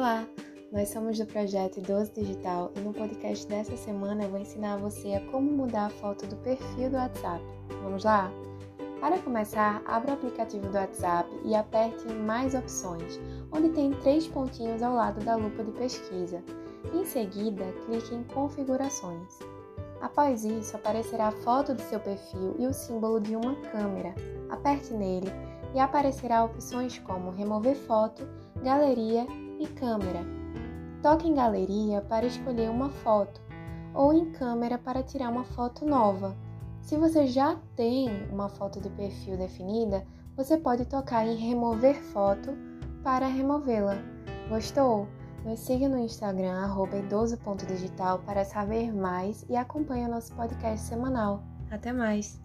Olá, nós somos do projeto Idoso Digital e no podcast dessa semana eu vou ensinar você a como mudar a foto do perfil do WhatsApp. Vamos lá? Para começar, abra o aplicativo do WhatsApp e aperte em Mais Opções, onde tem três pontinhos ao lado da lupa de pesquisa. Em seguida, clique em Configurações. Após isso, aparecerá a foto do seu perfil e o símbolo de uma câmera. Aperte nele e aparecerá opções como Remover foto, Galeria e Câmera. Toque em Galeria para escolher uma foto ou em Câmera para tirar uma foto nova. Se você já tem uma foto de perfil definida, você pode tocar em Remover foto para removê-la. Gostou? Nos siga no Instagram, idoso.digital para saber mais e acompanhe o nosso podcast semanal. Até mais!